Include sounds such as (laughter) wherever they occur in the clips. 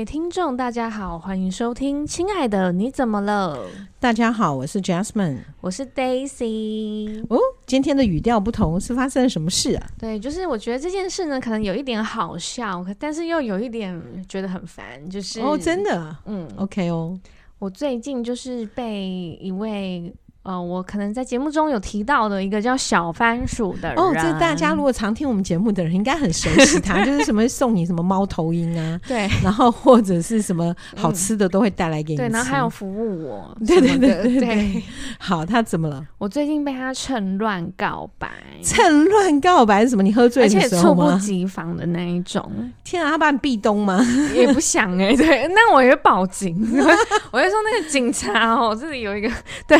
位听众，大家好，欢迎收听。亲爱的，你怎么了？大家好，我是 Jasmine，我是 Daisy。哦，今天的语调不同，是发生了什么事啊？对，就是我觉得这件事呢，可能有一点好笑，但是又有一点觉得很烦。就是哦，真的，嗯，OK 哦。我最近就是被一位。呃，我可能在节目中有提到的一个叫小番薯的人哦，这大家如果常听我们节目的人应该很熟悉 (laughs) 他，就是什么送你什么猫头鹰啊，对，然后或者是什么好吃的都会带来给你吃，对，然后还有服务我，(laughs) 对对对对对，(laughs) 好，他怎么了？我最近被他趁乱告白，趁乱告白是什么？你喝醉的时候吗？而且猝不及防的那一种。天啊，他把你壁咚吗？也不想哎、欸，对，那我也报警，我就说那个警察哦，这里有一个，对。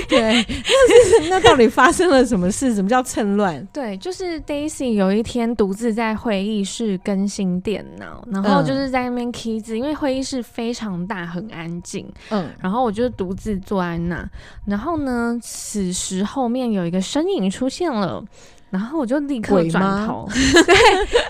(laughs) 对，那是 (laughs) 那到底发生了什么事？什么叫趁乱？对，就是 Daisy 有一天独自在会议室更新电脑，然后就是在那边 key 字，因为会议室非常大，很安静。嗯，然后我就独自坐在那，然后呢，此时后面有一个身影出现了。然后我就立刻转头，(laughs) 对，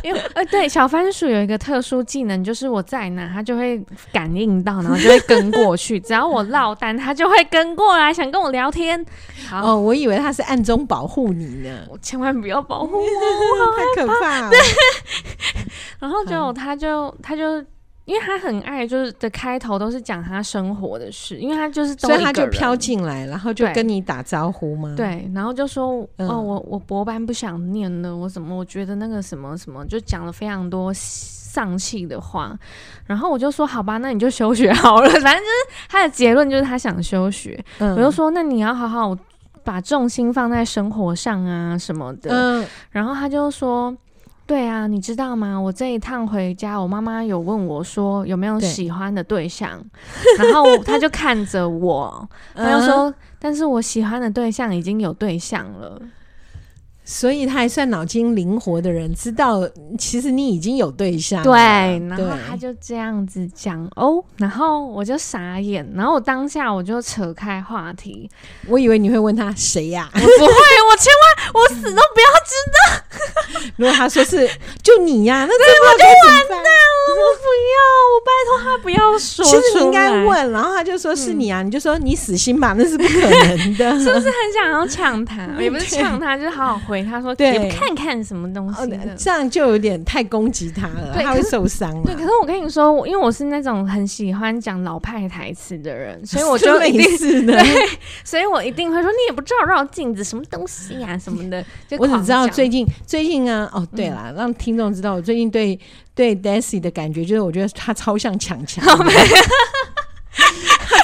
因为呃，对，小番薯有一个特殊技能，就是我在哪，它就会感应到，然后就会跟过去。只要我落单，它就会跟过来，想跟我聊天。好，哦，我以为它是暗中保护你呢，我千万不要保护我，(laughs) 太可怕了。(laughs) 对，然后就它就它就。因为他很爱，就是的开头都是讲他生活的事，因为他就是都，所以他就飘进来，然后就跟你打招呼吗？对，然后就说、嗯、哦，我我博班不想念了，我怎么我觉得那个什么什么，就讲了非常多丧气的话，(laughs) 然后我就说好吧，那你就休学好了，(laughs) 反正就是他的结论就是他想休学，嗯、我就说那你要好好把重心放在生活上啊什么的，嗯、然后他就说。对啊，你知道吗？我这一趟回家，我妈妈有问我说有没有喜欢的对象，(laughs) 对然后她就看着我，她就说，嗯、但是我喜欢的对象已经有对象了。所以他还算脑筋灵活的人，知道其实你已经有对象。对，然后他就这样子讲哦，然后我就傻眼，然后我当下我就扯开话题，我以为你会问他谁呀？啊？我不会，我千万我死都不要知道。(laughs) 如果他说是就你呀，啊，那对我就完蛋了。我不要，我拜托他不要说。其实你应该问，然后他就说是你啊，嗯、你就说你死心吧，那是不可能的。(laughs) 是不是很想要抢他？(laughs) 也不是抢他，就是好好回。他说：“对，也不看看什么东西，这样就有点太攻击他了，他会受伤。对，可是我跟你说，因为我是那种很喜欢讲老派台词的人，(laughs) 所以我就一定是对，所以我一定会说，你也不知道绕镜子什么东西呀什么的。我只知道最近最近啊，哦，对了，让听众知道我最近对对 Daisy 的感觉，就是我觉得他超像强强。”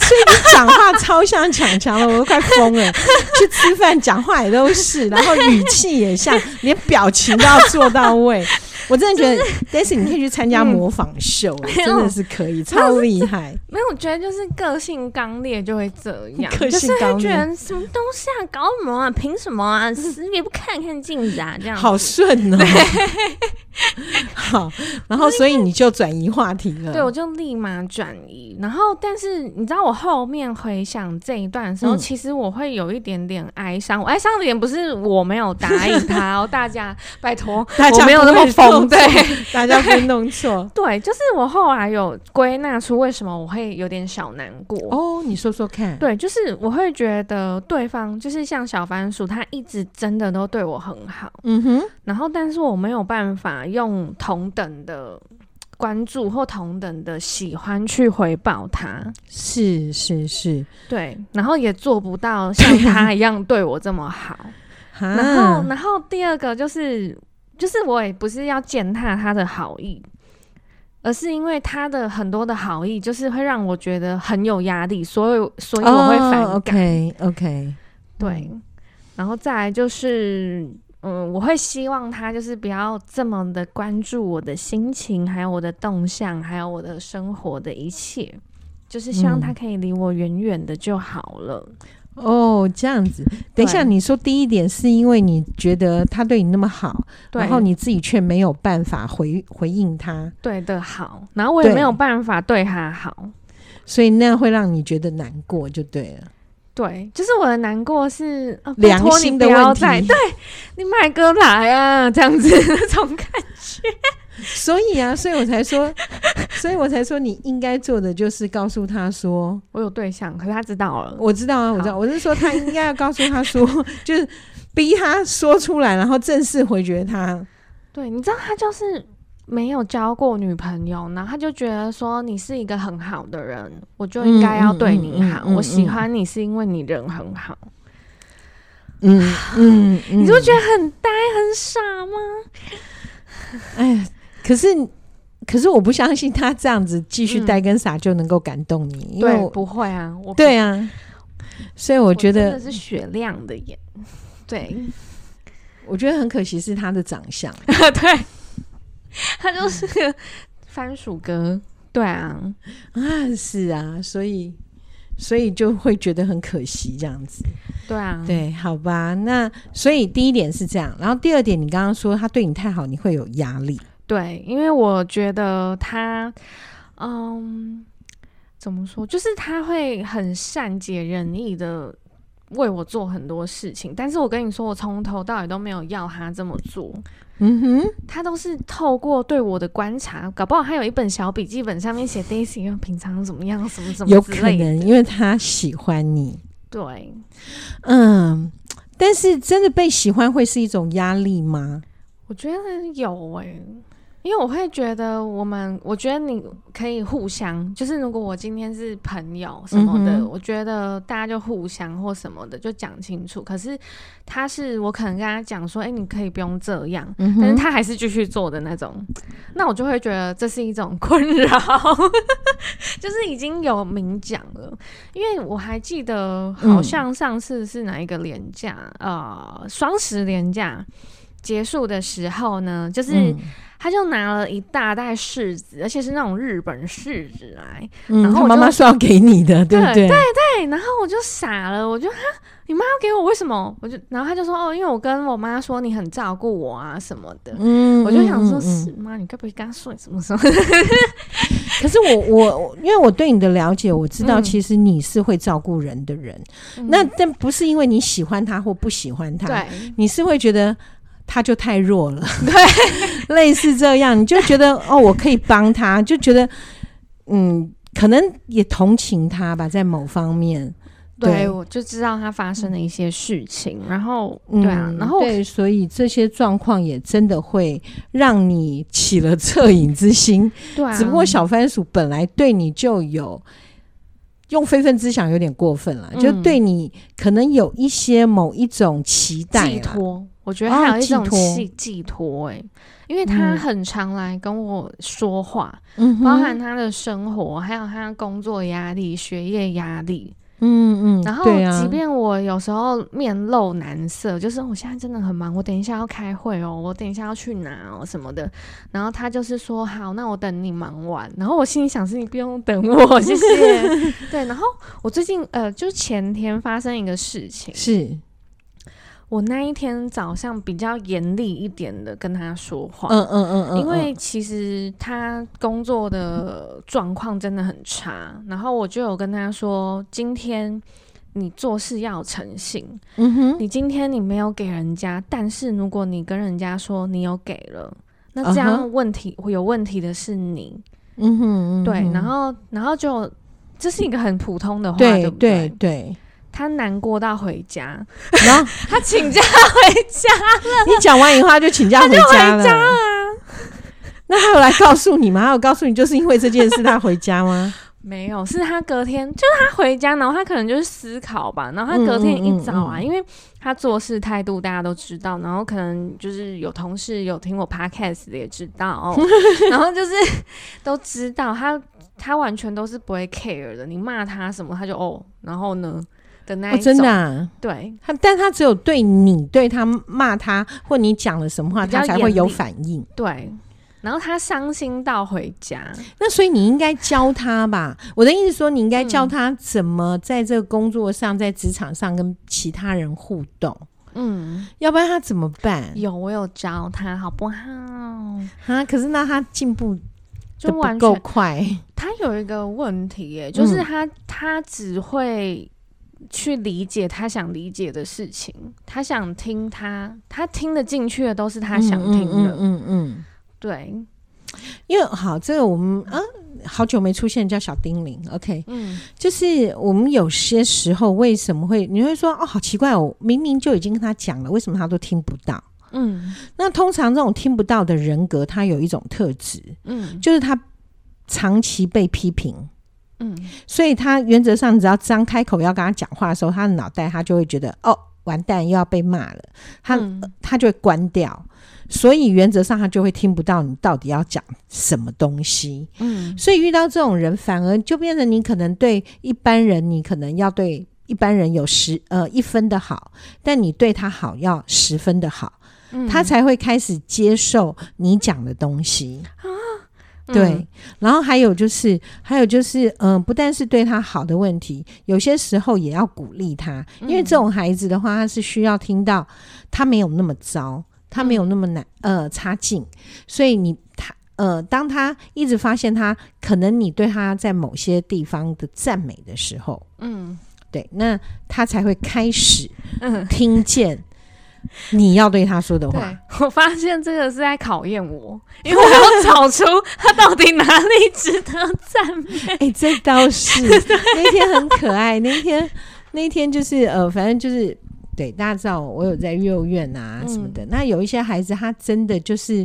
所以你讲话超像强强了，我都快疯了。去吃饭讲话也都是，然后语气也像，连表情都要做到位。我真的觉得，Daisy 你可以去参加模仿秀，嗯、真的是可以，超厉害。没有，我觉得就是个性刚烈就会这样，(laughs) 个性刚烈，觉得什么东西啊，搞什么啊，凭什么啊，死也不看看镜子啊，这样好顺哦。对 (laughs) 好，然后所以你就转移话题了。对，我就立马转移。然后，但是你知道，我后面回想这一段的时候，嗯、其实我会有一点点哀伤。我哀伤的点不是我没有答应他 (laughs) 哦，大家拜托，大家我没有那么疯。对，大家别弄错。(laughs) (laughs) 对，就是我后来有归纳出为什么我会有点小难过。哦，你说说看。对，就是我会觉得对方就是像小番薯，他一直真的都对我很好。嗯哼。然后，但是我没有办法用同等的关注或同等的喜欢去回报他。是是是，对。然后也做不到像他一样对我这么好。(laughs) 然后，然后第二个就是。就是我也不是要践踏他的好意，而是因为他的很多的好意，就是会让我觉得很有压力，所以所以我会反感。Oh, OK OK，对，然后再来就是，嗯，我会希望他就是不要这么的关注我的心情，还有我的动向，还有我的生活的一切，就是希望他可以离我远远的就好了。嗯哦，这样子。等一下，你说第一点是因为你觉得他对你那么好，然后你自己却没有办法回回应他，对的好，然后我也没有办法对他好，所以那样会让你觉得难过，就对了。对，就是我的难过是良心的问题。对，你买歌来啊，这样子 (laughs) 那种感觉。(laughs) 所以啊，所以我才说，(laughs) 所以我才说，你应该做的就是告诉他说，我有对象，可是他知道了。我知道啊，我知道，我是说他应该要告诉他说，(laughs) 就是逼他说出来，然后正式回绝他。对，你知道他就是没有交过女朋友，然后他就觉得说你是一个很好的人，我就应该要对你好。我喜欢你是因为你人很好。嗯嗯，嗯，你就觉得很呆很傻吗？哎呀，可是可是我不相信他这样子继续呆跟傻就能够感动你，嗯、因为对不会啊，我对啊，所以我觉得是雪亮的眼，对，我觉得很可惜是他的长相，(laughs) 对，他就是个番薯哥，对啊，啊是啊，所以。所以就会觉得很可惜，这样子。对啊，对，好吧。那所以第一点是这样，然后第二点，你刚刚说他对你太好，你会有压力。对，因为我觉得他，嗯，怎么说，就是他会很善解人意的为我做很多事情，但是我跟你说，我从头到尾都没有要他这么做。嗯哼，他都是透过对我的观察，搞不好他有一本小笔记本，上面写 Daisy 平常怎么样，什么什么有可能，因为他喜欢你。对，嗯，但是真的被喜欢会是一种压力吗？我觉得有诶、欸。因为我会觉得，我们我觉得你可以互相，就是如果我今天是朋友什么的，嗯、我觉得大家就互相或什么的就讲清楚。可是他是我可能跟他讲说，哎、欸，你可以不用这样，嗯、但是他还是继续做的那种，那我就会觉得这是一种困扰，(laughs) 就是已经有明讲了。因为我还记得，好像上次是哪一个廉价，嗯、呃，双十连假结束的时候呢，就是。嗯他就拿了一大袋柿子，而且是那种日本柿子来，嗯、然后我妈妈说要给你的，对不对？对对对，然后我就傻了，我就哈，你妈要给我，为什么？我就，然后他就说哦，因为我跟我妈说你很照顾我啊什么的，嗯，我就想说，嗯、是妈，你该不会跟他说什么什么？可是我我因为我对你的了解，我知道其实你是会照顾人的人，嗯、那但不是因为你喜欢他或不喜欢他，对，你是会觉得。他就太弱了，对，(laughs) 类似这样，你就觉得 (laughs) 哦，我可以帮他，就觉得嗯，可能也同情他吧，在某方面，对，我就知道他发生了一些事情，然后对啊，嗯、然后对，所以这些状况也真的会让你起了恻隐之心，对、啊，只不过小番薯本来对你就有用非分之想有点过分了，嗯、就对你可能有一些某一种期待寄托。我觉得还有一种寄寄托，哎，因为他很常来跟我说话，嗯，包含他的生活，还有他工作压力、学业压力，嗯嗯，然后即便我有时候面露难色，就是我现在真的很忙，我等一下要开会哦，我等一下要去哪哦什么的，然后他就是说好，那我等你忙完，然后我心里想是你不用等我，谢谢。(laughs) 对，然后我最近呃，就前天发生一个事情。是。我那一天早上比较严厉一点的跟他说话，嗯嗯嗯嗯，因为其实他工作的状况真的很差，然后我就有跟他说，今天你做事要诚信，嗯哼，你今天你没有给人家，但是如果你跟人家说你有给了，那这样问题会有问题的是你，嗯哼，对，然后然后就这是一个很普通的话，对不对？对。他难过到回家，然后 (laughs) 他请假回家了。你讲完以后，他就请假回家了。家了啊、那他有来告诉你吗？他有告诉你，就是因为这件事他回家吗？(laughs) 没有，是他隔天，就是他回家，然后他可能就是思考吧。然后他隔天一早啊，嗯嗯嗯嗯，因为他做事态度大家都知道，然后可能就是有同事有听我 podcast 的也知道，哦，然后就是都知道他他完全都是不会 care 的。你骂他什么，他就哦，然后呢？的那一种、哦、真的、啊，对他，但他只有对你对他骂他，或你讲了什么话，他才会有反应。对，然后他伤心到回家，那所以你应该教他吧？我的意思说，你应该教他怎么在这个工作上，在职场上跟其他人互动。嗯，要不然他怎么办？有，我有教他，好不好？啊，可是那他进步就不够快。他有一个问题耶，就是他、嗯、他只会。去理解他想理解的事情，他想听他，他听得进去的都是他想听的，嗯嗯，嗯，嗯，嗯，对。因为好，这个我们啊，好久没出现，叫小叮铃，OK，嗯，就是我们有些时候为什么会你会说哦，好奇怪哦，明明就已经跟他讲了，为什么他都听不到？嗯，那通常这种听不到的人格，他有一种特质，嗯，就是他长期被批评，嗯，所以他原则上只要张开口要跟他讲话的时候，他的脑袋他就会觉得哦，完蛋又要被骂了，他、嗯、他就会关掉。所以原则上他就会听不到你到底要讲什么东西，嗯，所以遇到这种人，反而就变成你可能对一般人，你可能要对一般人有十呃一分的好，但你对他好要十分的好，嗯，他才会开始接受你讲的东西。啊。对，嗯，然后还有就是还有就是，嗯，呃，不但是对他好的问题，有些时候也要鼓励他，因为这种孩子的话，他是需要听到他没有那么糟。他没有那么难，呃，差劲，所以你他呃，当他一直发现他可能你对他在某些地方的赞美的时候，嗯，对，那他才会开始听见你要对他说的话。我发现这个是在考验我，因为我要找出他到底哪里值得赞美。(laughs) 哎、欸，这倒是 (laughs) 那天很可爱，那天那天就是呃，反正就是。对，大家知道我有在幼儿园啊什么的。嗯、那有一些孩子，他真的就是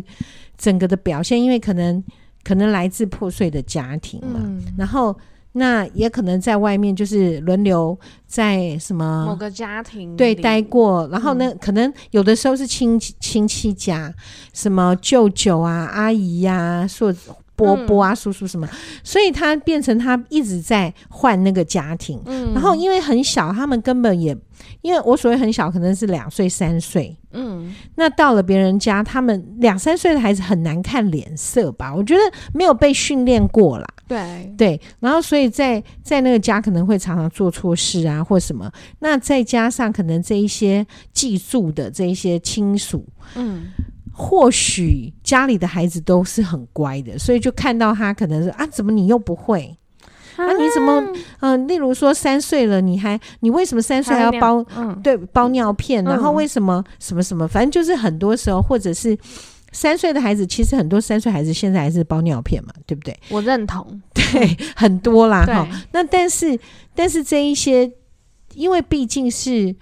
整个的表现，因为可能可能来自破碎的家庭嘛，嗯、然后那也可能在外面就是轮流在什么某个家庭对待过，然后呢，嗯、可能有的时候是亲亲戚家，什么舅舅啊、阿姨呀、啊，说。波波啊，叔叔什么，所以他变成他一直在换那个家庭，嗯，然后因为很小，他们根本也，因为我所谓很小，可能是两岁三岁，嗯，那到了别人家，他们两三岁的孩子很难看脸色吧？我觉得没有被训练过啦，对。对，然后所以在在那个家可能会常常做错事啊，或什么，那再加上可能这一些寄宿的这一些亲属，嗯。或许家里的孩子都是很乖的，所以就看到他可能是啊，怎么你又不会？啊，啊，你怎么嗯、呃？例如说三岁了，你还你为什么三岁还要包？嗯，对，包尿片，然后为什么什么什么？反正就是很多时候，或者是三岁的孩子，其实很多三岁孩子现在还是包尿片嘛，对不对？我认同，对，很多啦哈。那但是但是这一些，因为毕竟是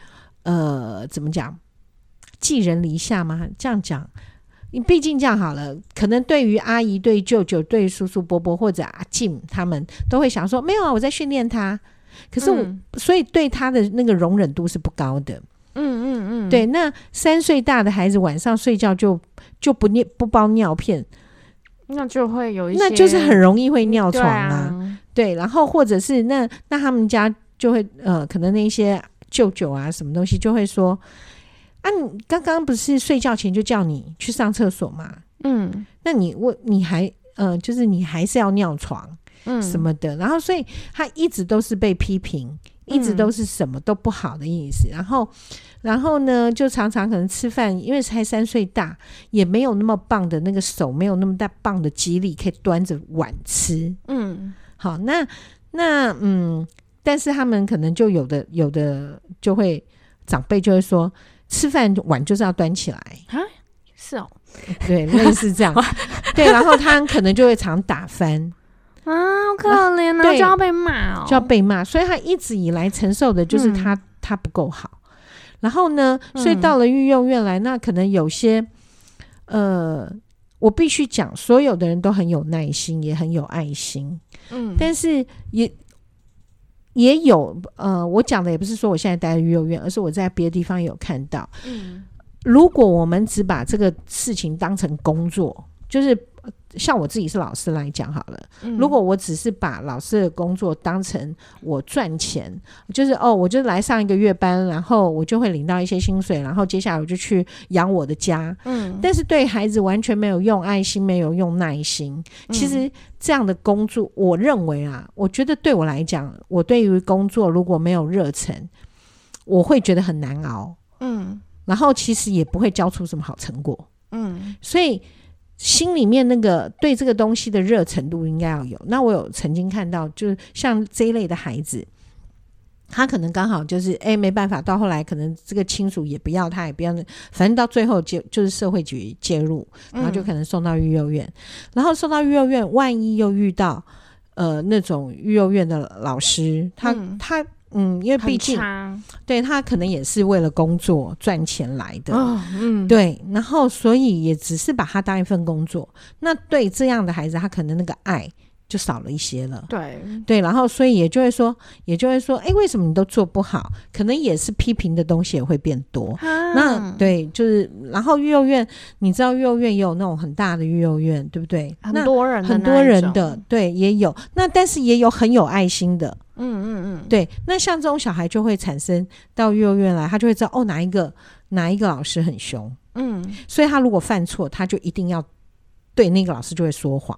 呃，怎么讲？寄人篱下吗？这样讲，你毕竟这样好了。可能对于阿姨、对舅舅、对叔叔伯伯或者阿静，他们都会想说：没有啊，我在训练他。可是我，嗯、所以对他的那个容忍度是不高的。嗯嗯嗯，对。那三岁大的孩子晚上睡觉就就不尿不包尿片，那就会有一些，那就是很容易会尿床啊对，然后或者是那那他们家就会呃，可能那些舅舅啊什么东西就会说。啊，你刚刚不是睡觉前就叫你去上厕所吗？嗯，那你问你还呃，就是你还是要尿床，嗯，什么的。然后，所以他一直都是被批评，一直都是什么都不好的意思。嗯、然后，然后呢，就常常可能吃饭，因为才三岁大，也没有那么棒的那个手，没有那么大棒的肌力，可以端着碗吃。嗯，好，那那嗯，但是他们可能就有的有的就会长辈就会说。吃饭碗就是要端起来。啊，是哦，对，类似这样，(laughs) 对，然后他可能就会常打翻。啊，好可怜啊，就要被骂哦，就要被骂，所以他一直以来承受的就是他、嗯、他不够好，然后呢，所以到了御用院来，那可能有些呃，我必须讲，所有的人都很有耐心，也很有爱心，嗯，但是也。也有呃，我讲的也不是说我现在待在育幼院，而是我在别的地方有看到。嗯，如果我们只把这个事情当成工作，就是。像我自己是老师来讲好了，嗯、如果我只是把老师的工作当成我赚钱，就是哦，我就来上一个月班，然后我就会领到一些薪水，然后接下来我就去养我的家。嗯，但是对孩子完全没有用爱心，没有用耐心。其实这样的工作，我认为啊，我觉得对我来讲，我对于工作如果没有热忱，我会觉得很难熬。嗯，然后其实也不会交出什么好成果。嗯，所以。心里面那个对这个东西的热程度应该要有。那我有曾经看到，就是像这一类的孩子，他可能刚好就是哎、欸、没办法，到后来可能这个亲属也不要他，也不要，反正到最后就就是社会局介入，然后就可能送到育幼院，嗯、然后送到育幼院，万一又遇到呃那种育幼院的老师，他、嗯、他嗯，因为毕竟对他可能也是为了工作赚钱来的，哦、嗯，对，然后所以也只是把他当一份工作，那对这样的孩子，他可能那个爱。就少了一些了，对对，然后所以也就会说，也就会说，哎，为什么你都做不好？可能也是批评的东西也会变多。啊、那对，就是然后育幼院，你知道育幼院也有那种很大的育幼院，对不对？很多人，很多人的，对，也有。那但是也有很有爱心的，嗯嗯嗯，对。那像这种小孩就会产生到幼儿园来，他就会知道哦，哪一个哪一个老师很凶，嗯，所以他如果犯错，他就一定要对那个老师就会说谎。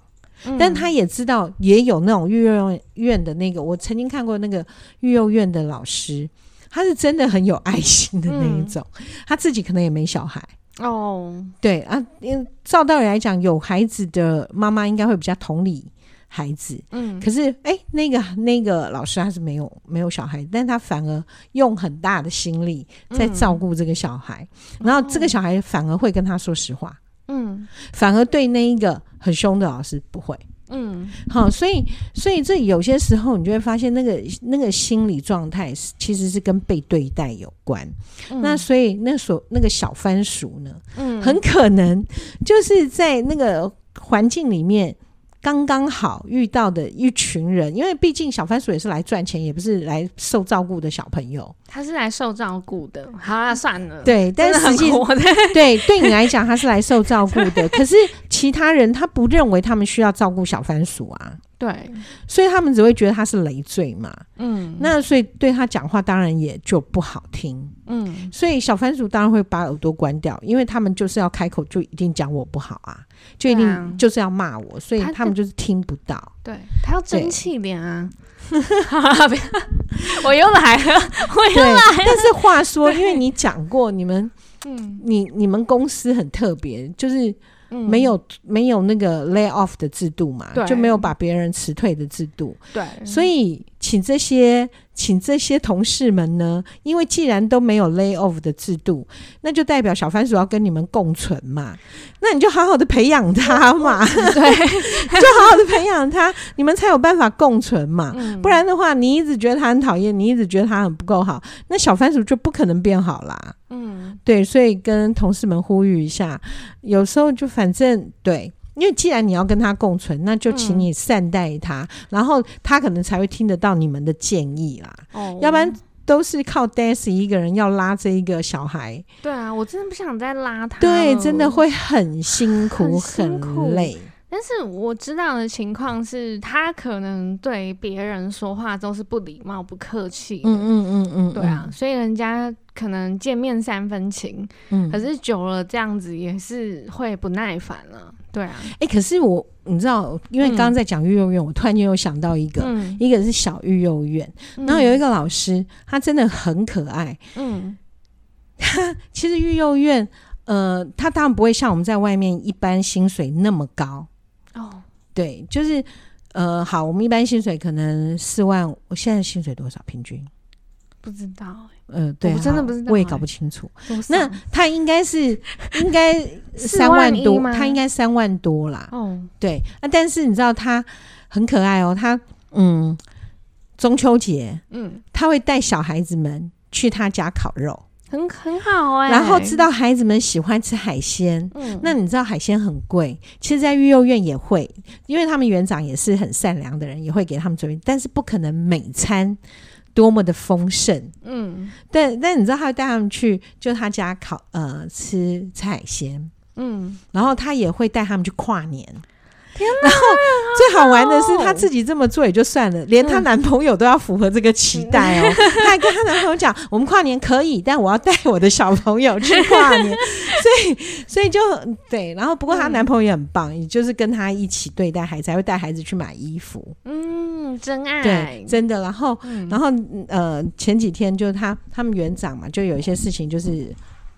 但他也知道，也有那种育幼院的那个，我曾经看过那个育幼院的老师，他是真的很有爱心的那一种，嗯、他自己可能也没小孩。哦，对啊，因为照道理来讲，有孩子的妈妈应该会比较同理孩子，嗯，可是哎、欸，那个那个老师他是没有没有小孩，但他反而用很大的心力在照顾这个小孩，嗯、然后这个小孩反而会跟他说实话。嗯，反而对那一个很凶的老师不会，嗯，好，所以所以这有些时候你就会发现那个那个心理状态其实是跟被对待有关。嗯、那所以那所那个小番薯呢，嗯，很可能就是在那个环境里面。刚刚好遇到的一群人，因为毕竟小番薯也是来赚钱，也不是来受照顾的小朋友。他是来受照顾的。好啊，算了。对，但是实际对对你来讲，他是来受照顾的。(laughs) 可是其他人他不认为他们需要照顾小番薯啊。对，所以他们只会觉得他是累赘嘛。嗯，那所以对他讲话当然也就不好听。嗯，所以小番薯当然会把耳朵关掉，因为他们就是要开口就一定讲我不好啊，就一定就是要骂我，所以他们就是听不到。对，他要争气点啊！(laughs) (laughs) 我又来了，我又来了。但是话说，因为你讲过你们，嗯，你你们公司很特别，就是。没有没有那个 lay off 的制度嘛，就没有把别人辞退的制度。对，所以请这些请这些同事们呢，因为既然都没有 lay off 的制度，那就代表小番薯要跟你们共存嘛。那你就好好的培养他嘛，(laughs) 对，(laughs) 就好好的培养他，你们才有办法共存嘛。嗯、不然的话，你一直觉得他很讨厌，你一直觉得他很不够好，那小番薯就不可能变好啦。嗯，对，所以跟同事们呼吁一下，有时候就反正对，因为既然你要跟他共存，那就请你善待他，嗯、然后他可能才会听得到你们的建议啦。哦，要不然都是靠 Daisy 一个人要拉这一个小孩。对啊，我真的不想再拉他。对，真的会很辛苦，很辛苦，很累。但是我知道的情况是他可能对别人说话都是不礼貌、不客气。嗯嗯嗯嗯，对啊，所以人家可能见面三分情，嗯，可是久了这样子也是会不耐烦了。对啊，哎、欸，可是我你知道，因为刚刚在讲育幼院，嗯、我突然间又想到一个，嗯、一个是小育幼院，嗯、然后有一个老师，他真的很可爱。嗯，他其实育幼院，呃，他当然不会像我们在外面一般薪水那么高。哦，对，就是，呃，好，我们一般薪水可能四万，我现在薪水多少？平均不知道、欸，呃，对，我真的不知道、欸，我也搞不清楚。那他应该是 (laughs) 应该三万多，他应该三万多啦。哦，对啊，但是你知道他很可爱哦，他嗯，中秋节，嗯，他会带小孩子们去他家烤肉。很很好哎、欸，然后知道孩子们喜欢吃海鲜，嗯，那你知道海鲜很贵，其实，在育幼院也会，因为他们园长也是很善良的人，也会给他们准备，但是不可能每餐多么的丰盛，嗯，但但你知道他会带他们去，就他家烤呃吃吃海鲜，嗯，然后他也会带他们去跨年。然后最好玩的是，她自己这么做也就算了，连她男朋友都要符合这个期待哦。(laughs) 她还跟她男朋友讲：“我们跨年可以，但我要带我的小朋友去跨年。(laughs) ”所以，所以就对。然后，不过她男朋友也很棒，也就是跟她一起对待孩子，还会带孩子去买衣服。嗯，真爱，对，真的。然后，然后呃，前几天就是他他们园长嘛，就有一些事情就是。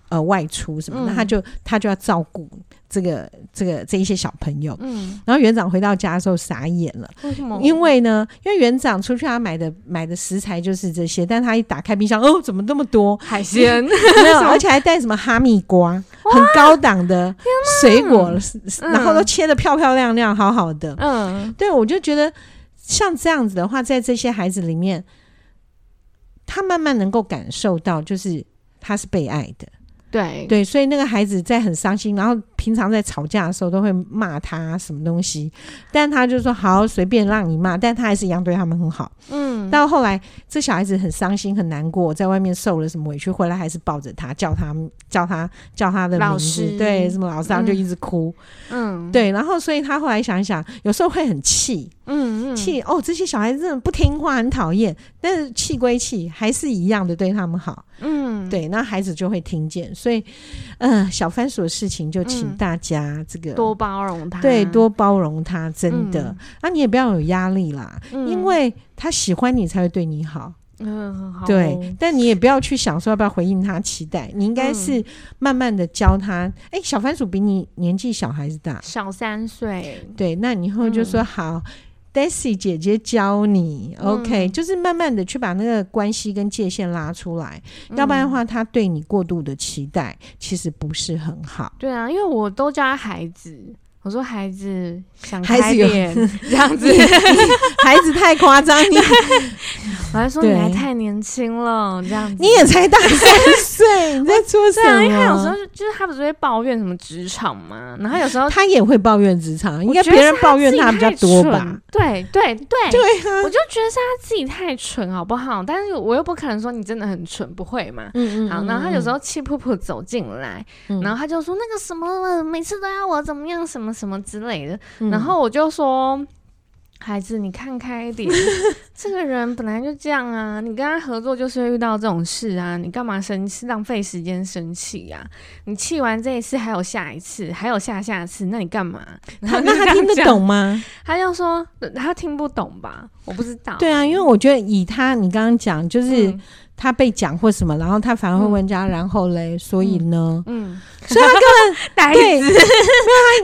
呃外出什么的，那、嗯、他就他就要照顾这个这个这一些小朋友。嗯，然后园长回到家的时候傻眼了，为什么？因为呢，因为园长出去他买的买的食材就是这些，但他一打开冰箱，哦，怎么那么多海鲜？(laughs) 没有，而且还带什么哈密瓜，很高档的水果，然后都切的漂漂亮亮，好好的。嗯，对，我就觉得像这样子的话，在这些孩子里面。他慢慢能够感受到，就是他是被爱的，对对，所以那个孩子在很伤心，然后平常在吵架的时候都会骂他什么东西，但他就说好，随便让你骂，但他还是一样对他们很好。嗯，到后来这小孩子很伤心很难过，在外面受了什么委屈，回来还是抱着他，叫他叫他叫他的名字，对，什么老师，然后就一直哭。嗯，对，然后所以他后来想一想，有时候会很气。嗯嗯，气哦，这些小孩子真的不听话，很讨厌。但是气归气，还是一样的对他们好。嗯，对，那孩子就会听见。所以，呃，小番薯的事情就请大家这个、嗯、多包容他，对，多包容他，真的。嗯、啊，你也不要有压力啦，嗯、因为他喜欢你才会对你好。嗯，好。对，但你也不要去想说要不要回应他期待，你应该是慢慢的教他。哎、嗯欸，小番薯比你年纪小还是大，小三岁。对，那你以后就说好。Daisy 姐姐教你，OK，嗯，就是慢慢的去把那个关系跟界限拉出来，嗯，要不然的话，他对你过度的期待其实不是很好。对啊，因为我都叫他孩子。我说孩子想开点 (laughs) 这样子，孩子太夸张。你 (laughs) 我还说你还太年轻了，这样子。你也才大三岁，你在说什么？因为他有时候就是他不是会抱怨什么职场嘛，然后有时候他也会抱怨职场，应该别人抱怨他比较多吧？对对对对，我就觉得是他自己太蠢，好不好？但是我又不可能说你真的很蠢，不会嘛？嗯嗯。好，然后他有时候气噗噗走进来，然后他就说那个什么，每次都要我怎么样什么。什么之类的，嗯、然后我就说：“孩子，你看开一点，(laughs) 这个人本来就这样啊，你跟他合作就是会遇到这种事啊，你干嘛生气，浪费时间生气呀？你气完这一次，还有下一次，还有下下次，那你干嘛？然后那他听得懂吗？他就说他听不懂吧，我不知道。对啊，因为我觉得以他你刚刚讲就是。嗯”他被讲或什么，然后他反而会问家，嗯、然后嘞，所以呢，嗯，所以他根本 (laughs) 对，没有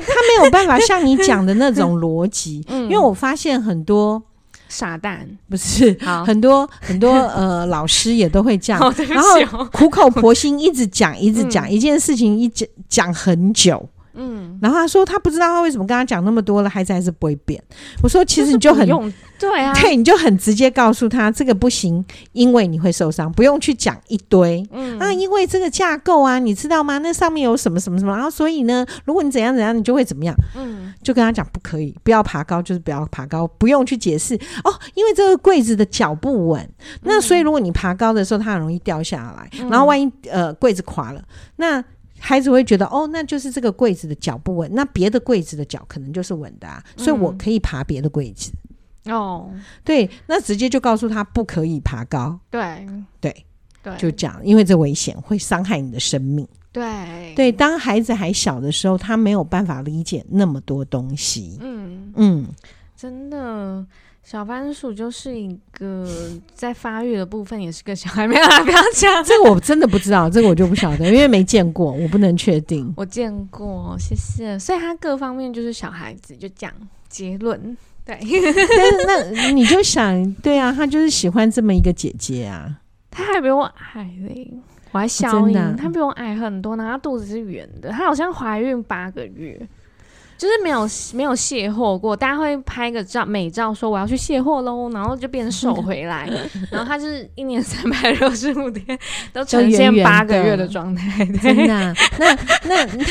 他，他没有办法像你讲的那种逻辑，(laughs) 嗯，因为我发现很多傻蛋。不是，很多很多呃老师也都会这样，然后苦口婆心 (laughs) 一直讲一直讲、嗯、一件事情一讲讲很久。嗯，然后他说他不知道他为什么跟他讲那么多了，孩子还是不会变。我说其实你就很用对啊，对，你就很直接告诉他这个不行，因为你会受伤，不用去讲一堆。嗯啊，因为这个架构啊，你知道吗？那上面有什么什么什么，然后所以呢，如果你怎样怎样，你就会怎么样。嗯，就跟他讲不可以，不要爬高，就是不要爬高，不用去解释哦，因为这个柜子的脚不稳，那所以如果你爬高的时候，它很容易掉下来，然后万一呃柜子垮了，那。孩子会觉得哦，那就是这个柜子的脚不稳，那别的柜子的脚可能就是稳的啊，所以我可以爬别的柜子。哦，对，那直接就告诉他不可以爬高。对对对，就讲，因为这危险会伤害你的生命。对对，当孩子还小的时候，他没有办法理解那么多东西。嗯嗯，真的。小番薯就是一个在发育的部分，也是个小孩。(laughs) 没有啦，不要讲这个，我真的不知道，这个我就不晓得，因为没见过，我不能确定。我见过，谢谢。所以他各方面就是小孩子，就讲结论。对，(laughs) 但是那你就想，对啊，他就是喜欢这么一个姐姐啊。他还比我矮嘞，我还小一点，他比我矮很多，然后他肚子是圆的，他好像怀孕八个月。就是没有没有卸货过，大家会拍个照美照，说我要去卸货喽，然后就变瘦回来，(laughs) 然后他就是一年三百六十五天都呈现八个月的状态，真的。那那那，那，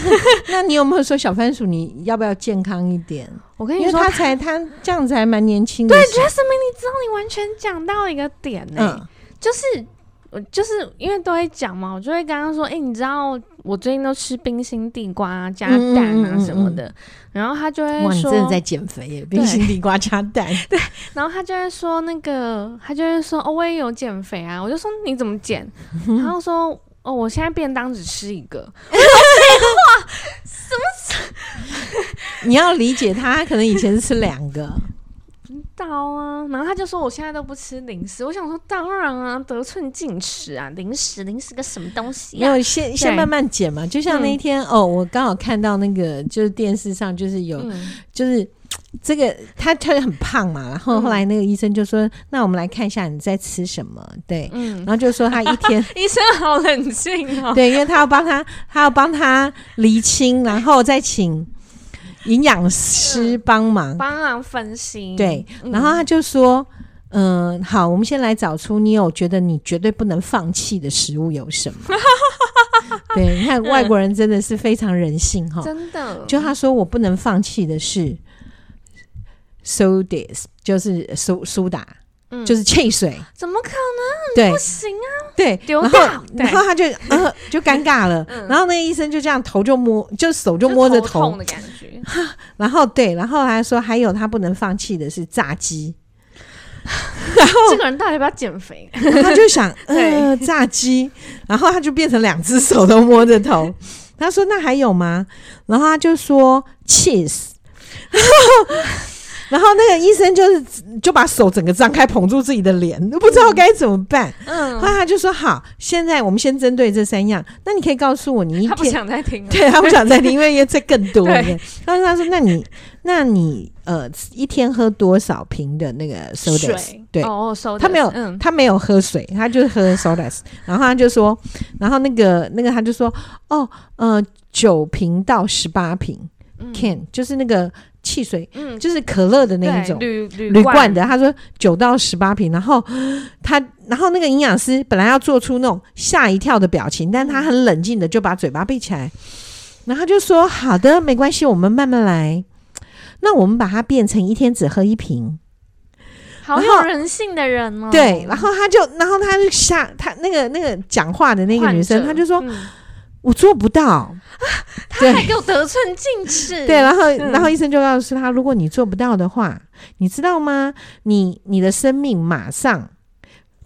那你有没有说小番薯你要不要健康一点？我跟你说，他才他这样子还蛮年轻的。对，Jasmine，你知道你完全讲到一个点呢、欸，嗯、就是。我就是因为都会讲嘛，我就会跟他说：“哎、欸，你知道我最近都吃冰心地瓜加蛋啊什么的。嗯嗯嗯嗯”然后他就会说：“你真的在减肥耶！” (laughs) 冰心地瓜加蛋，对。然后他就会说：“那个，他就会说哦，我也有减肥啊。”我就说：“你怎么减？” (laughs) 然后说：“哦，我现在便当只吃一个。(laughs) ”我说：“废话，什么？你要理解他，他可能以前是吃两个。”道啊。然后他就说我现在都不吃零食，我想说当然啊，得寸进尺啊，零食零食个什么东西、啊？没有，先先慢慢减嘛。就像那一天、嗯、哦，我刚好看到那个就是电视上就是有、嗯、就是。这个他他很胖嘛，然后后来那个医生就说：“嗯、那我们来看一下你在吃什么。”对，嗯，然后就说他一天 (laughs) 医生好冷静哦，对，因为他要帮他，他要帮他厘清，然后再请营养师帮忙帮忙分析。对，然后他就说：“嗯、呃，好，我们先来找出你有觉得你绝对不能放弃的食物有什么。(laughs) ”对，你看外国人真的是非常人性哈，真的。就他说我不能放弃的是。Sodas 就是苏苏打，嗯，就是汽水，怎么可能？对，不行啊，对，丢后，然后他就呃就尴尬了，(laughs) 嗯，然后那个医生就这样头就摸，就手就摸着头，头痛的感觉，(laughs) 然后对，然后还说还有他不能放弃的是炸鸡，然后这个人到底要不要减肥？(laughs) 他就想呃炸鸡，然后他就变成两只手都摸着头，他说那还有吗？然后他就说 cheese。然后那个医生就是就把手整个张开捧住自己的脸，都不知道该怎么办。嗯，后来他就说：“好，现在我们先针对这三样。那你可以告诉我，你一天他不想再听，对他不想再听，因为这更多。但是他说：那你那你呃一天喝多少瓶的那个 sodas？对哦，sodas，他没有，嗯，他没有喝水，他就是喝 sodas。然后他就说，然后那个那个他就说，哦，呃，九瓶到十八瓶，can 就是那个。”汽水，嗯，就是可乐的那一种铝铝罐的。他说九到十八瓶，然后他，然后那个营养师本来要做出那种吓一跳的表情，但他很冷静的就把嘴巴闭起来，然后就说：“好的，没关系，我们慢慢来。那我们把它变成一天只喝一瓶，好有人性的人哦。”对，然后他就，然后他就吓他那个那个讲话的那个女生，他就说。嗯我做不到，(laughs) 啊、他还给我得寸进尺。(laughs) 对，然后，嗯、然后医生就告诉他，如果你做不到的话，你知道吗？你你的生命马上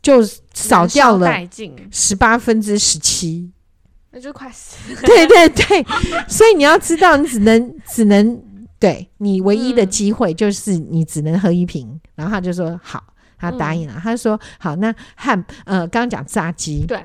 就少掉了十八分之十七，那就快死。(laughs) 对对对，所以你要知道，你只能只能对你唯一的机会就是你只能喝一瓶。嗯、然后他就说好，他答应了。嗯、他说好，那汉呃，刚刚讲炸鸡，对。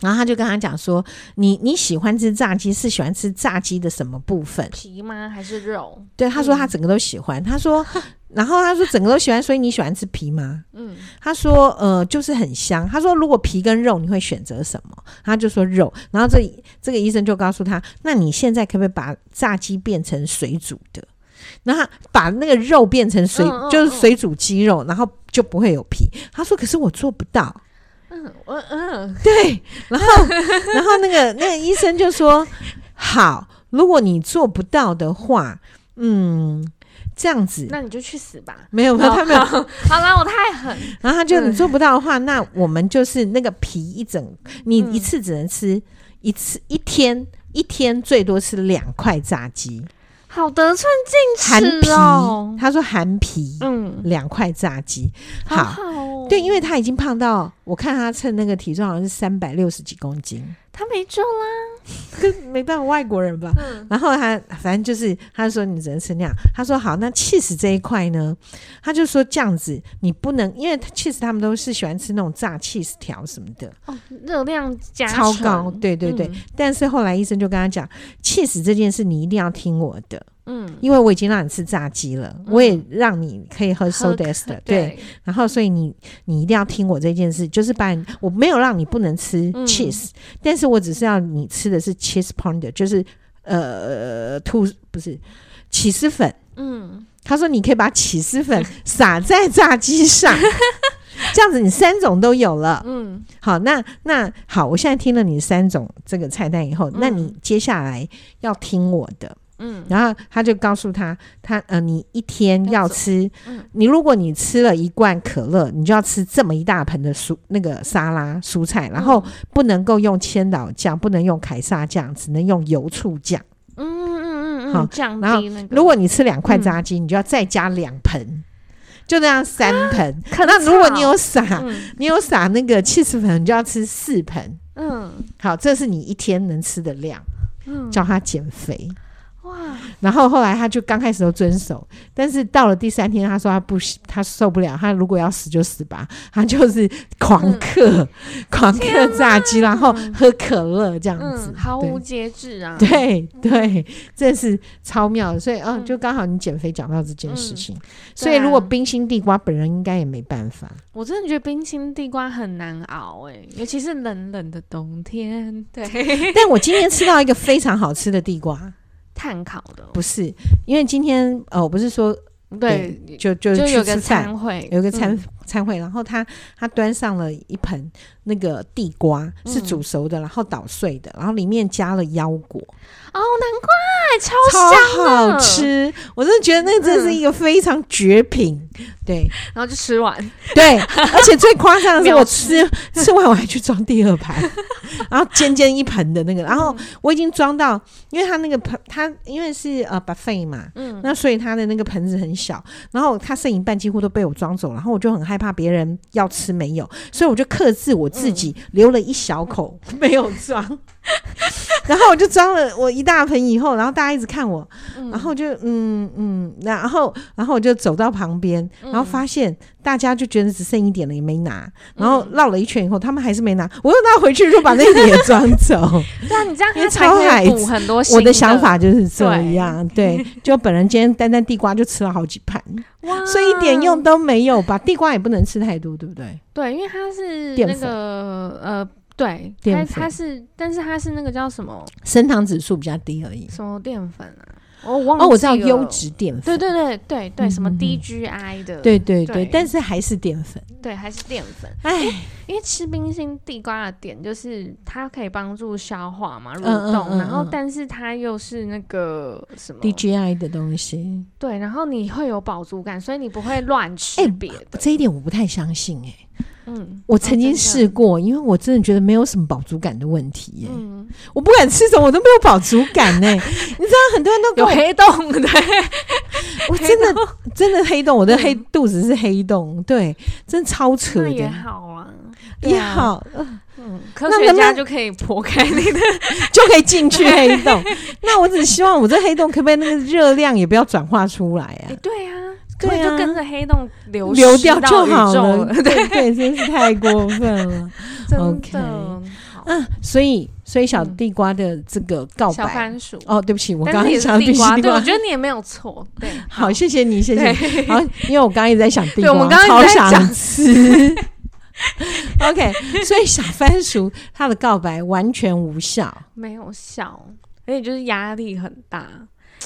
然后他就跟他讲说：“你你喜欢吃炸鸡，是喜欢吃炸鸡的什么部分？皮吗？还是肉？”对，他说他整个都喜欢。嗯、他说，(laughs) 然后他说整个都喜欢，所以你喜欢吃皮吗？嗯，他说呃，就是很香。他说如果皮跟肉，你会选择什么？他就说肉。然后这这个医生就告诉他：“那你现在可不可以把炸鸡变成水煮的？然后把那个肉变成水，嗯、就是水煮鸡肉，然后就不会有皮。”他说：“可是我做不到。”嗯，我嗯，对，然后 (laughs) 然后那个那个医生就说：“好，如果你做不到的话，嗯，这样子，那你就去死吧。”没有，没有他没有。好啦，我太狠。然后他就你做不到的话，那我们就是那个皮一整，你一次只能吃一次，一天一天最多吃两块炸鸡。好得寸进尺哦！他说含皮，嗯，两块炸鸡，好，好哦、对，因为他已经胖到，我看他称那个体重好像是三百六十几公斤，他没救啦，(laughs) 没办法外国人吧。嗯、然后他反正就是，他说你只能吃那样。他说好，那起司这一块呢？他就说这样子你不能，因为起司他们都是喜欢吃那种炸起司条什么的，哦，热量加超高，对对对。嗯、但是后来医生就跟他讲，起司这件事你一定要听我的。嗯，因为我已经让你吃炸鸡了，嗯、我也让你可以喝 sodas 的，对。对，然后，所以你你一定要听我这件事，就是把我没有让你不能吃 cheese，、嗯、但是我只是要你吃的是 cheese pounder，就是呃吐不是起司粉。嗯，他说你可以把起司粉 (laughs) 撒在炸鸡上，(laughs) 这样子你三种都有了。嗯，好，那那好，我现在听了你三种这个菜单以后，嗯、那你接下来要听我的。嗯，然后他就告诉他，他呃，你一天要吃，嗯、你如果你吃了一罐可乐，你就要吃这么一大盆的蔬那个沙拉蔬菜，然后不能够用千岛酱，不能用凯撒酱，只能用油醋酱。嗯嗯嗯嗯，好，降低那个。然后如果你吃两块炸鸡，嗯、你就要再加两盆，就那样三盆。啊、那如果你有撒，嗯、你有撒那个起司粉，你就要吃四盆。嗯，好，这是你一天能吃的量。嗯，叫他减肥。哇！然后后来他就刚开始都遵守，但是到了第三天，他说他不他受不了，他如果要死就死吧，他就是狂嗑、嗯、狂嗑炸鸡，然后喝可乐这样子，嗯、毫无节制啊！对 (laughs) 对，这是超妙的。所以啊，就刚好你减肥讲到这件事情，嗯、所以如果冰心地瓜本人应该也没办法。我真的觉得冰心地瓜很难熬哎、欸，尤其是冷冷的冬天。对，(laughs) 但我今天吃到一个非常好吃的地瓜。碳烤的。不是，因为今天呃，我不是说对，就就就有个餐会，有个餐餐会，然后他他端上了一盆那个地瓜，是煮熟的，然后捣碎的，然后里面加了腰果。哦，难怪超香，超好吃！我真的觉得那真是一个非常绝品。对，然后就吃完。对，而且最夸张的是，我吃吃完我还去装第二盘，(laughs) 然后尖尖一盆的那个，然后我已经装到，因为他那个盆，他因为是呃 buffet 嘛，嗯，那所以他的那个盆子很小，然后他剩一半几乎都被我装走，然后我就很害怕别人要吃没有，所以我就克制我自己，留了一小口 (laughs) 没有装。(laughs) 然后我就装了我一大盆以后，然后大家一直看我，嗯、然后就嗯嗯，然后然后我就走到旁边，然后发现大家就觉得只剩一点了，也没拿，然后绕了一圈以后，他们还是没拿，我又拿回去就把那点也装走。(laughs) 对啊，你这样他才可以补很多。我的想法就是这样，对，对，就本人今天单单地瓜就吃了好几盘，所以一点用都没有吧？地瓜也不能吃太多，对不对？对，因为它是那个呃。对，它它是，但是它是那个叫什么？升糖指数比较低而已。什么淀粉啊？我忘了。哦，我知道优质淀粉。对对对对对，什么 DGI 的？对对对，但是还是淀粉。对，还是淀粉。哎，因为吃冰心地瓜的点就是它可以帮助消化嘛，蠕动，然后但是它又是那个什么 DGI 的东西。对，然后你会有饱足感，所以你不会乱吃别的。这一点我不太相信哎。嗯，我曾经试过，因为我真的觉得没有什么饱足感的问题耶。嗯，我不管吃什么，我都没有饱足感呢。(laughs) 你知道很多人都有黑洞，对，我真的真的黑洞，我的黑肚子是黑洞，对，真的超扯的。也好啊，也好，嗯，科学家就可以破开那个，就可以进去黑洞。那我只希望我这黑洞可不可以那个热量也不要转化出来啊？对呀。对，就跟着黑洞流流掉就好了。对 (laughs) 对，真是太过分了。(laughs) OK，嗯，所以所以小地瓜的这个告白，小番薯哦，对不起，我刚刚想地瓜，对，我觉得你也没有错。对，好，谢谢你，谢谢。好，因为我刚刚一直在想地瓜，我们刚刚在想吃。(laughs) OK，所以小番薯他的告白完全无效，没有效，而且就是压力很大。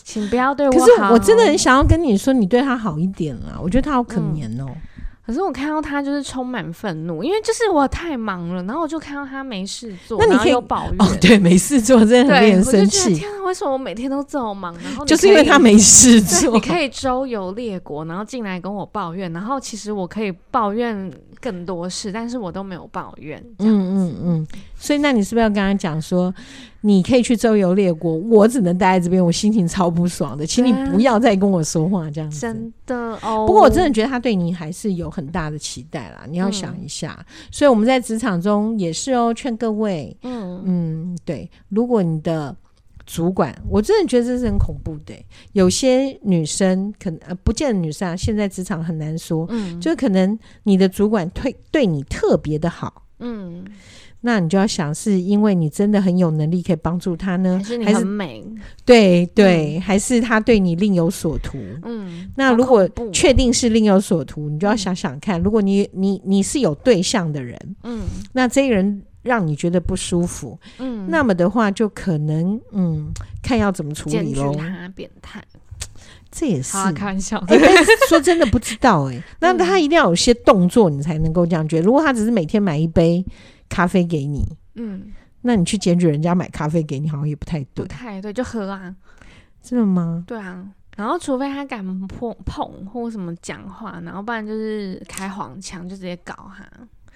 请不要对我好。可是我真的很想要跟你说，你对他好一点啊！我觉得他好可怜哦。嗯可是我看到他就是充满愤怒，因为就是我太忙了，然后我就看到他没事做，那你可以有抱怨哦，对，没事做真的很令人生气。天啊，为什么我每天都这么忙？然后就是因为他没事做，你可以周游列国，然后进来跟我抱怨，然后其实我可以抱怨更多事，但是我都没有抱怨。嗯嗯嗯，所以那你是不是要跟他讲说，你可以去周游列国，我只能待在这边，我心情超不爽的，请你不要再跟我说话这样子。真的哦，不过我真的觉得他对你还是有很。大的期待啦，你要想一下。嗯、所以我们在职场中也是哦，劝各位，嗯嗯，对，如果你的主管，我真的觉得这是很恐怖的。有些女生可能呃，不见得女生啊，现在职场很难说，嗯，就可能你的主管对对你特别的好，嗯。那你就要想，是因为你真的很有能力可以帮助他呢，还是你很美？对对，嗯、还是他对你另有所图？嗯，那如果确定是另有所图，你就要想想看，如果你你你是有对象的人，嗯，那这个人让你觉得不舒服，嗯，那么的话就可能嗯，看要怎么处理喽。他变态，这也是开玩笑。欸、说真的不知道哎、(laughs) 欸，那他一定要有些动作，你才能够这样觉得。如果他只是每天买一杯。咖啡给你，嗯，那你去检举人家买咖啡给你，好像也不太对，不太对，就喝啊，真的吗？对啊，然后除非他敢碰碰或什么讲话，然后不然就是开黄腔，就直接搞他，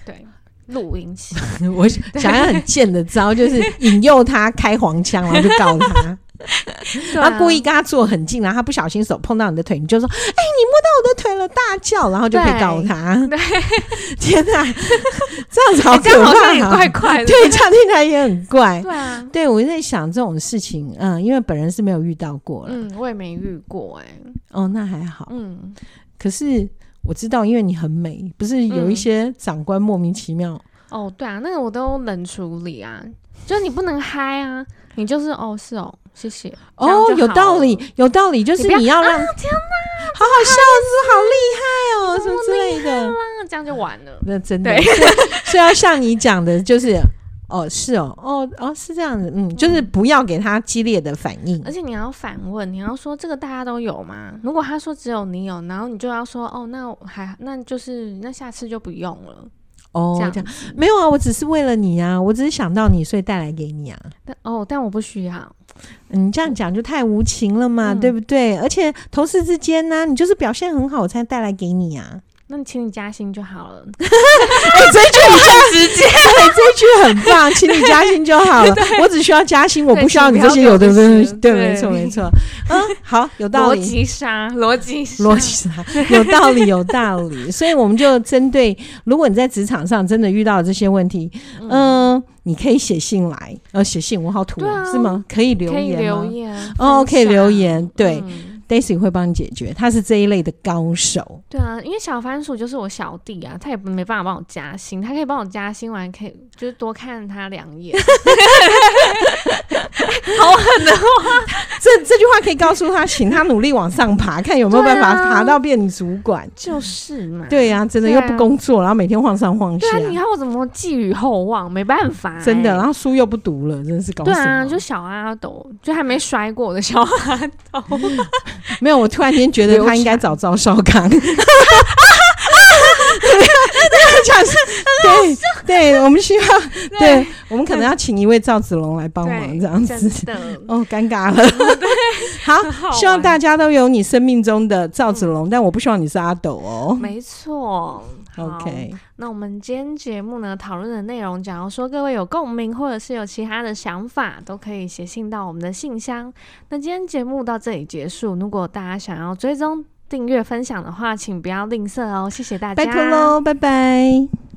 对，录音器，(laughs) 我想要很贱的招，就是 (laughs) 引诱他开黄腔，然后就告他。他故意跟他坐很近，然后他不小心手碰到你的腿，你就说：“哎、欸，你摸到我的腿了！”大叫，然后就可以告他。对，(laughs) 天哪，这样子好可怕，好像也怪怪的。对，这样听起来也很怪。对啊，对我在想这种事情，嗯，因为本人是没有遇到过了，嗯，我也没遇过，哎，哦，那还好，嗯。可是我知道，因为你很美，不是有一些长官莫名其妙。哦，对啊，那个我都冷处理啊，就是你不能嗨啊，你就是哦，是哦。谢谢哦，有道理，有道理，就是你要让啊、天哪，好好笑，是好厉害哦，什么之类的，这样就完了。那真的，(laughs) 所以要像你讲的，就是哦，是哦，哦哦，是这样子，嗯，就是不要给他激烈的反应，而且你要反问，你要说这个大家都有吗？如果他说只有你有，然后你就要说哦，那还那就是那下次就不用了。哦，这样没有啊，我只是为了你啊，我只是想到你，所以带来给你啊。但哦，但我不需要。你这样讲就太无情了嘛，嗯、对不对？而且同事之间呢、啊，你就是表现很好，我才带来给你啊。那你请你加薪就好了。哎、欸，这一句比较直接，对，这一句很棒，请你加薪就好了。(laughs) 我只需要加薪，我不需要你这些有的东西。对，没错，没错。(laughs) 嗯，好，有道理。逻辑杀，逻辑杀，逻辑杀，(laughs) 有道理，有道理。所以我们就针对，如果你在职场上真的遇到这些问题，嗯、呃，你可以写信来，呃，写信我好土、啊，是吗？可以留言吗？可以留言。哦，可以留言，对。嗯 Daisy 会帮你解决，他是这一类的高手。对啊，因为小番薯就是我小弟啊，他也没办法帮我加薪，他可以帮我加薪，我还可以就是多看他两眼。(laughs) (laughs) 好狠的话，这这句话可以告诉他，请他努力往上爬，(laughs) 看有没有办法爬到变主管。就是嘛，对呀、啊，真的又不工作，然后每天晃上晃下。对啊，你看我怎么寄予厚望？没办法、欸，真的，然后书又不读了，真的是搞。对啊，就小阿斗，就还没摔过的小阿斗。(laughs) 没有，我突然间觉得他应该找赵少康。(laughs) 对对，我们需要，对我们可能要请一位赵子龙来帮忙，这样子。(laughs) 哦，尴尬了。(laughs) 好，希望大家都有你生命中的赵子龙，但我不希望你是阿斗哦。没错。OK，那我们今天节目呢，讨论的内容，假如说各位有共鸣，或者是有其他的想法，都可以写信到我们的信箱。那今天节目到这里结束，如果大家想要追踪、订阅、分享的话，请不要吝啬哦，谢谢大家，拜托喽，拜拜。